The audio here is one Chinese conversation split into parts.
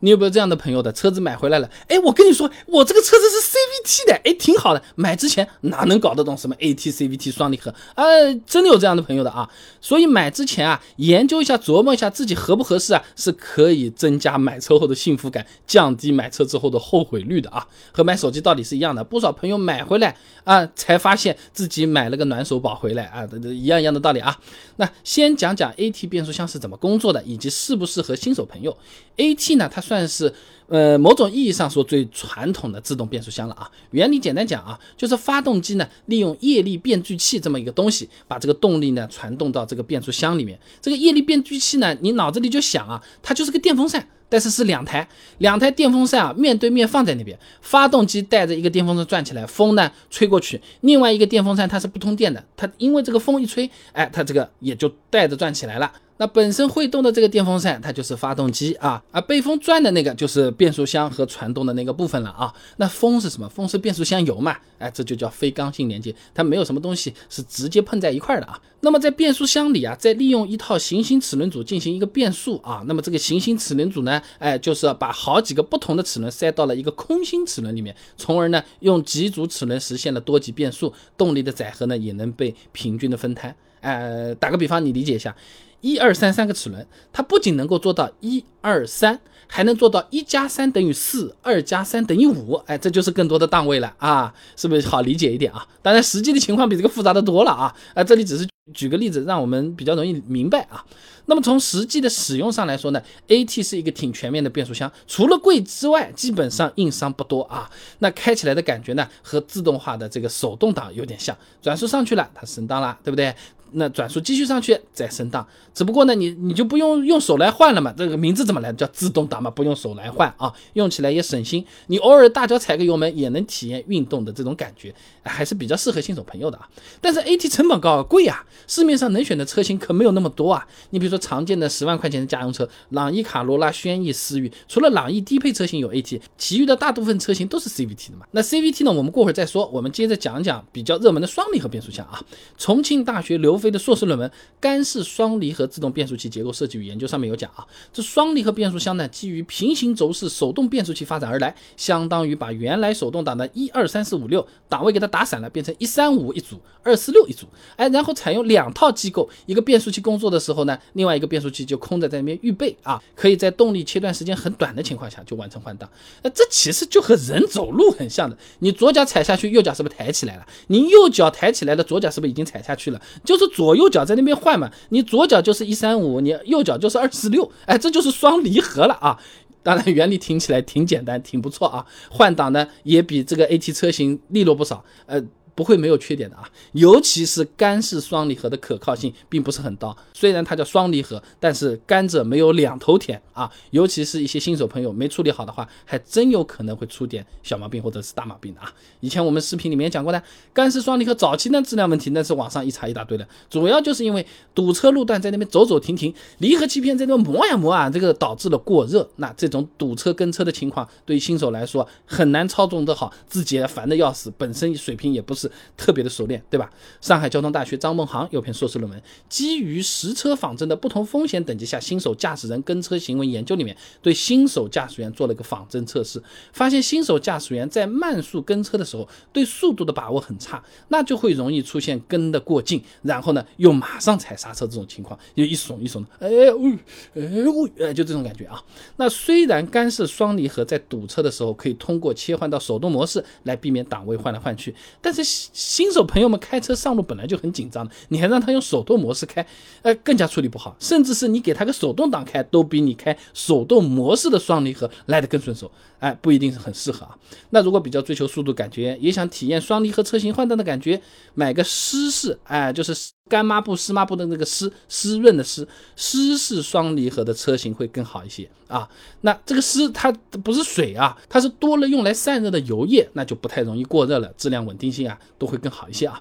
你有没有这样的朋友的车子买回来了？哎，我跟你说，我这个车子是 CVT 的，哎，挺好的。买之前哪能搞得懂什么 AT CVT 双离合？呃，真的有这样的朋友的啊。所以买之前啊，研究一下，琢磨一下自己合不合适啊，是可以增加买车后的幸福感，降低买车之后的后悔率的啊。和买手机道理是一样的。不少朋友买回来啊，才发现自己买了个暖手宝回来啊，一样一样的道理啊。那先讲讲 AT 变速箱是怎么工作的，以及适不适合新手朋友。AT 呢，它算是呃某种意义上说最传统的自动变速箱了啊。原理简单讲啊，就是发动机呢利用液力变矩器这么一个东西，把这个动力呢传动到这个变速箱里面。这个液力变矩器呢，你脑子里就想啊，它就是个电风扇，但是是两台两台电风扇啊面对面放在那边，发动机带着一个电风扇转起来，风呢吹过去，另外一个电风扇它是不通电的，它因为这个风一吹，哎，它这个也就带着转起来了。那本身会动的这个电风扇，它就是发动机啊，而被风转的那个就是变速箱和传动的那个部分了啊。那风是什么？风是变速箱油嘛？哎，这就叫非刚性连接，它没有什么东西是直接碰在一块儿的啊。那么在变速箱里啊，再利用一套行星齿轮组进行一个变速啊。那么这个行星齿轮组呢，哎，就是把好几个不同的齿轮塞到了一个空心齿轮里面，从而呢用几组齿轮实现了多级变速，动力的载荷呢也能被平均的分摊。呃，打个比方，你理解一下。一二三三个齿轮，它不仅能够做到一二三，还能做到一加三等于四，二加三等于五，哎，这就是更多的档位了啊，是不是好理解一点啊？当然，实际的情况比这个复杂的多了啊，啊，这里只是举个例子，让我们比较容易明白啊。那么从实际的使用上来说呢，AT 是一个挺全面的变速箱，除了贵之外，基本上硬伤不多啊。那开起来的感觉呢，和自动化的这个手动挡有点像，转速上去了，它升档了，对不对？那转速继续上去再升档，只不过呢，你你就不用用手来换了嘛。这个名字怎么来的？叫自动挡嘛，不用手来换啊，用起来也省心。你偶尔大脚踩个油门，也能体验运动的这种感觉，还是比较适合新手朋友的啊。但是 AT 成本高贵啊，市面上能选的车型可没有那么多啊。你比如说常见的十万块钱的家用车，朗逸、卡罗拉、轩逸、思域，除了朗逸低配车型有 AT，其余的大部分车型都是 CVT 的嘛。那 CVT 呢，我们过会儿再说。我们接着讲讲比较热门的双离合变速箱啊。重庆大学刘飞的硕士论文《干式双离合自动变速器结构设计与研究》上面有讲啊，这双离合变速箱呢，基于平行轴式手动变速器发展而来，相当于把原来手动挡的一二三四五六档位给它打散了，变成一三五一组，二四六一组，哎，然后采用两套机构，一个变速器工作的时候呢，另外一个变速器就空着在那边预备啊，可以在动力切断时间很短的情况下就完成换挡。那这其实就和人走路很像的，你左脚踩下去，右脚是不是抬起来了？你右脚抬起来了，左脚是不是已经踩下去了？就是左右。脚在那边换嘛，你左脚就是一三五，你右脚就是二四六，哎，这就是双离合了啊！当然原理听起来挺简单，挺不错啊。换挡呢也比这个 AT 车型利落不少，呃。不会没有缺点的啊，尤其是干式双离合的可靠性并不是很高。虽然它叫双离合，但是甘蔗没有两头甜啊。尤其是一些新手朋友没处理好的话，还真有可能会出点小毛病或者是大毛病的啊。以前我们视频里面讲过的，干式双离合早期的质量问题，那是网上一查一大堆的，主要就是因为堵车路段在那边走走停停，离合器片在那边磨呀磨啊，这个导致了过热。那这种堵车跟车的情况，对于新手来说很难操纵得好，自己也烦的要死，本身水平也不是。特别的熟练，对吧？上海交通大学张梦航有篇硕士论文，基于实车仿真的不同风险等级下新手驾驶人跟车行为研究里面，对新手驾驶员做了一个仿真测试，发现新手驾驶员在慢速跟车的时候，对速度的把握很差，那就会容易出现跟得过近，然后呢又马上踩刹车这种情况，就一耸一耸的，哎喂，哎喂，哎就这种感觉啊。那虽然干式双离合在堵车的时候可以通过切换到手动模式来避免档位换来换去，但是。新手朋友们开车上路本来就很紧张的，你还让他用手动模式开，呃，更加处理不好。甚至是你给他个手动挡开，都比你开手动模式的双离合来得更顺手。哎，不一定是很适合啊。那如果比较追求速度感觉，也想体验双离合车型换挡的感觉，买个湿式，哎，就是干抹布、湿抹布的那个湿湿润的湿湿式双离合的车型会更好一些啊。那这个湿它不是水啊，它是多了用来散热的油液，那就不太容易过热了，质量稳定性啊都会更好一些啊。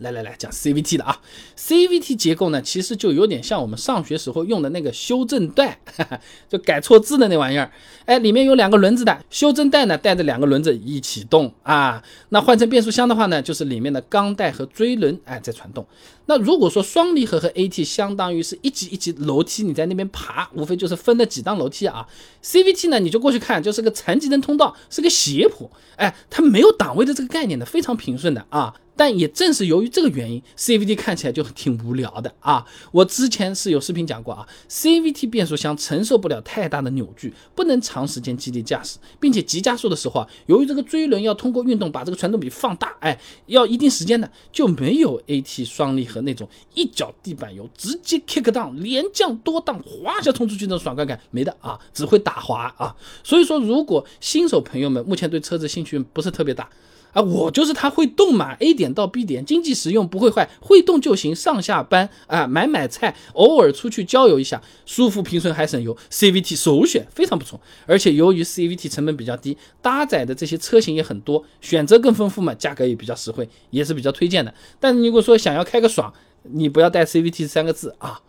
来来来，讲 CVT 的啊，CVT 结构呢，其实就有点像我们上学时候用的那个修正带，就改错字的那玩意儿。哎，里面有两个轮子的修正带呢，带着两个轮子一起动啊。那换成变速箱的话呢，就是里面的钢带和锥轮哎在传动。那如果说双离合和 AT 相当于是一级一级楼梯，你在那边爬，无非就是分了几档楼梯啊。CVT 呢，你就过去看，就是个残疾人通道，是个斜坡，哎，它没有档位的这个概念的，非常平顺的啊。但也正是由于这个原因，CVT 看起来就挺无聊的啊。我之前是有视频讲过啊，CVT 变速箱承受不了太大的扭矩，不能长时间激烈驾驶，并且急加速的时候啊，由于这个追轮要通过运动把这个传动比放大，哎，要一定时间的，就没有 AT 双离合那种一脚地板油直接 kick down 连降多档滑一下冲出去那种爽快感没的啊，只会打滑啊。所以说，如果新手朋友们目前对车子兴趣不是特别大。啊，我就是它会动嘛，A 点到 B 点，经济实用，不会坏，会动就行。上下班啊，买买菜，偶尔出去郊游一下，舒服平顺还省油，CVT 首选，非常不错。而且由于 CVT 成本比较低，搭载的这些车型也很多，选择更丰富嘛，价格也比较实惠，也是比较推荐的。但是如果说想要开个爽，你不要带 CVT 三个字啊。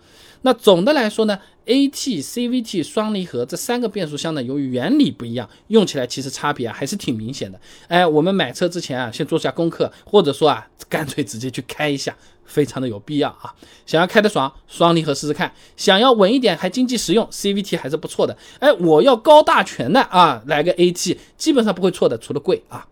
那总的来说呢，AT、CVT 双离合这三个变速箱呢，由于原理不一样，用起来其实差别啊还是挺明显的。哎，我们买车之前啊，先做下功课，或者说啊，干脆直接去开一下，非常的有必要啊。想要开得爽，双离合试试看；想要稳一点还经济实用，CVT 还是不错的。哎，我要高大全的啊，来个 AT，基本上不会错的，除了贵啊。